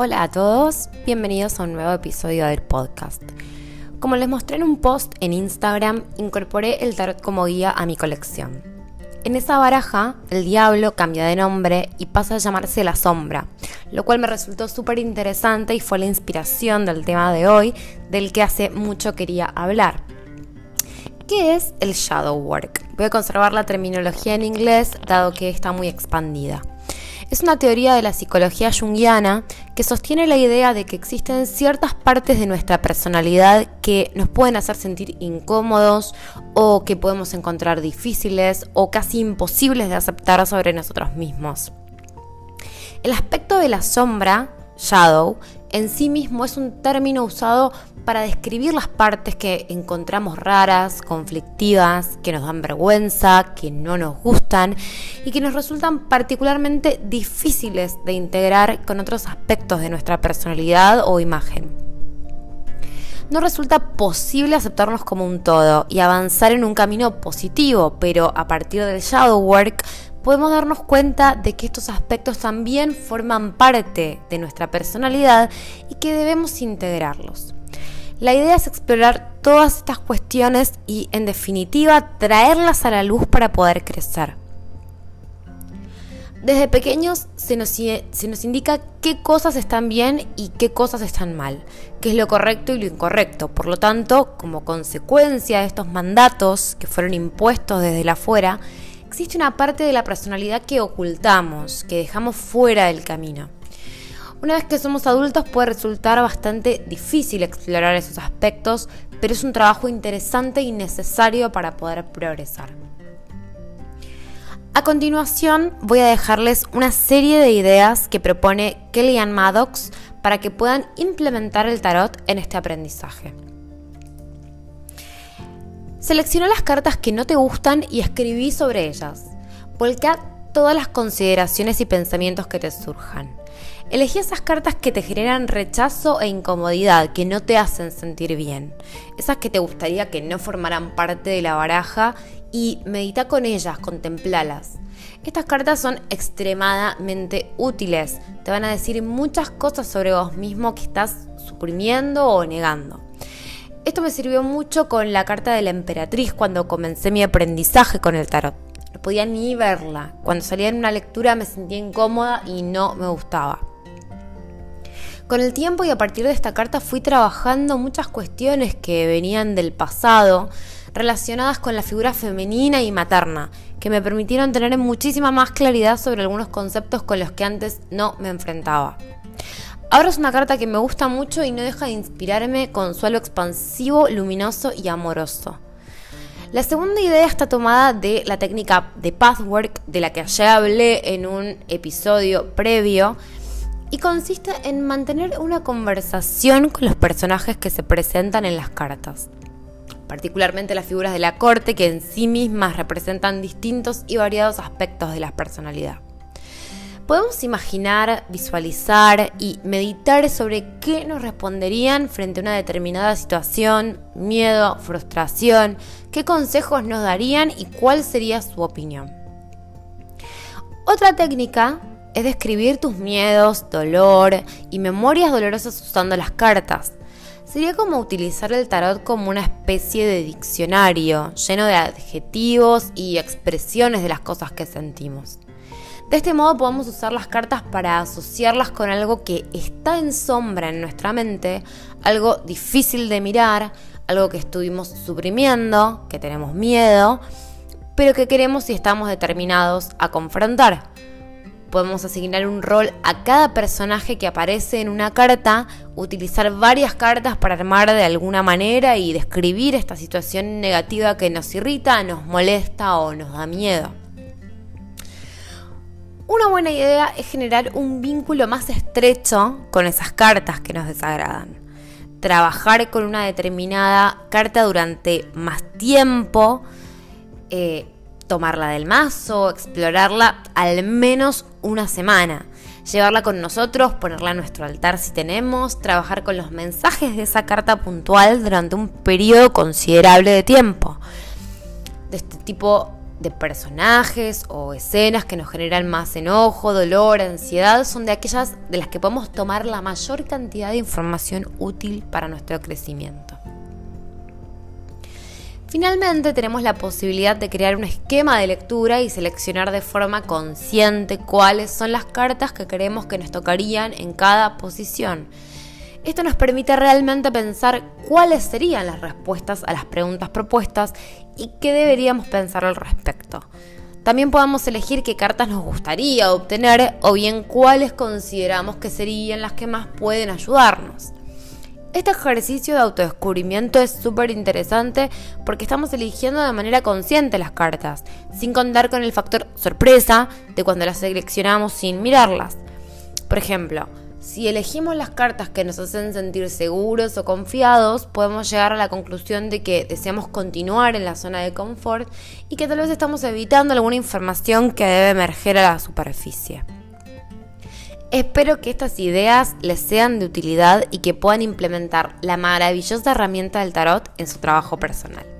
Hola a todos, bienvenidos a un nuevo episodio del podcast. Como les mostré en un post en Instagram, incorporé el tarot como guía a mi colección. En esa baraja, el diablo cambia de nombre y pasa a llamarse la sombra, lo cual me resultó súper interesante y fue la inspiración del tema de hoy, del que hace mucho quería hablar. ¿Qué es el shadow work? Voy a conservar la terminología en inglés, dado que está muy expandida. Es una teoría de la psicología junguiana que sostiene la idea de que existen ciertas partes de nuestra personalidad que nos pueden hacer sentir incómodos o que podemos encontrar difíciles o casi imposibles de aceptar sobre nosotros mismos. El aspecto de la sombra, shadow, en sí mismo es un término usado para describir las partes que encontramos raras, conflictivas, que nos dan vergüenza, que no nos gustan y que nos resultan particularmente difíciles de integrar con otros aspectos de nuestra personalidad o imagen. No resulta posible aceptarnos como un todo y avanzar en un camino positivo, pero a partir del shadow work podemos darnos cuenta de que estos aspectos también forman parte de nuestra personalidad y que debemos integrarlos. La idea es explorar todas estas cuestiones y, en definitiva, traerlas a la luz para poder crecer. Desde pequeños se nos, se nos, indica qué cosas están bien y qué cosas están mal, qué es lo correcto y lo incorrecto. Por lo tanto, como consecuencia de estos mandatos que fueron impuestos desde afuera, existe una parte de la personalidad que ocultamos, que dejamos fuera del camino. Una vez que somos adultos puede resultar bastante difícil explorar esos aspectos, pero es un trabajo interesante y necesario para poder progresar. A continuación voy a dejarles una serie de ideas que propone Kellyanne Maddox para que puedan implementar el tarot en este aprendizaje. Selecciona las cartas que no te gustan y escribí sobre ellas. Volca todas las consideraciones y pensamientos que te surjan. Elegí esas cartas que te generan rechazo e incomodidad, que no te hacen sentir bien. Esas que te gustaría que no formaran parte de la baraja y medita con ellas, contemplalas. Estas cartas son extremadamente útiles. Te van a decir muchas cosas sobre vos mismo que estás suprimiendo o negando. Esto me sirvió mucho con la carta de la emperatriz cuando comencé mi aprendizaje con el tarot. No podía ni verla. Cuando salía en una lectura me sentía incómoda y no me gustaba. Con el tiempo y a partir de esta carta fui trabajando muchas cuestiones que venían del pasado relacionadas con la figura femenina y materna, que me permitieron tener muchísima más claridad sobre algunos conceptos con los que antes no me enfrentaba. Ahora es una carta que me gusta mucho y no deja de inspirarme con suelo expansivo, luminoso y amoroso. La segunda idea está tomada de la técnica de pathwork de la que ayer hablé en un episodio previo y consiste en mantener una conversación con los personajes que se presentan en las cartas, particularmente las figuras de la corte que en sí mismas representan distintos y variados aspectos de la personalidad. Podemos imaginar, visualizar y meditar sobre qué nos responderían frente a una determinada situación, miedo, frustración, qué consejos nos darían y cuál sería su opinión. Otra técnica es describir tus miedos, dolor y memorias dolorosas usando las cartas. Sería como utilizar el tarot como una especie de diccionario lleno de adjetivos y expresiones de las cosas que sentimos. De este modo podemos usar las cartas para asociarlas con algo que está en sombra en nuestra mente, algo difícil de mirar, algo que estuvimos suprimiendo, que tenemos miedo, pero que queremos y estamos determinados a confrontar podemos asignar un rol a cada personaje que aparece en una carta, utilizar varias cartas para armar de alguna manera y describir esta situación negativa que nos irrita, nos molesta o nos da miedo. Una buena idea es generar un vínculo más estrecho con esas cartas que nos desagradan. Trabajar con una determinada carta durante más tiempo. Eh, tomarla del mazo, explorarla al menos una semana, llevarla con nosotros, ponerla a nuestro altar si tenemos, trabajar con los mensajes de esa carta puntual durante un periodo considerable de tiempo. De este tipo de personajes o escenas que nos generan más enojo, dolor, ansiedad, son de aquellas de las que podemos tomar la mayor cantidad de información útil para nuestro crecimiento. Finalmente tenemos la posibilidad de crear un esquema de lectura y seleccionar de forma consciente cuáles son las cartas que queremos que nos tocarían en cada posición. Esto nos permite realmente pensar cuáles serían las respuestas a las preguntas propuestas y qué deberíamos pensar al respecto. También podemos elegir qué cartas nos gustaría obtener o bien cuáles consideramos que serían las que más pueden ayudarnos. Este ejercicio de autodescubrimiento es súper interesante porque estamos eligiendo de manera consciente las cartas, sin contar con el factor sorpresa de cuando las seleccionamos sin mirarlas. Por ejemplo, si elegimos las cartas que nos hacen sentir seguros o confiados, podemos llegar a la conclusión de que deseamos continuar en la zona de confort y que tal vez estamos evitando alguna información que debe emerger a la superficie. Espero que estas ideas les sean de utilidad y que puedan implementar la maravillosa herramienta del tarot en su trabajo personal.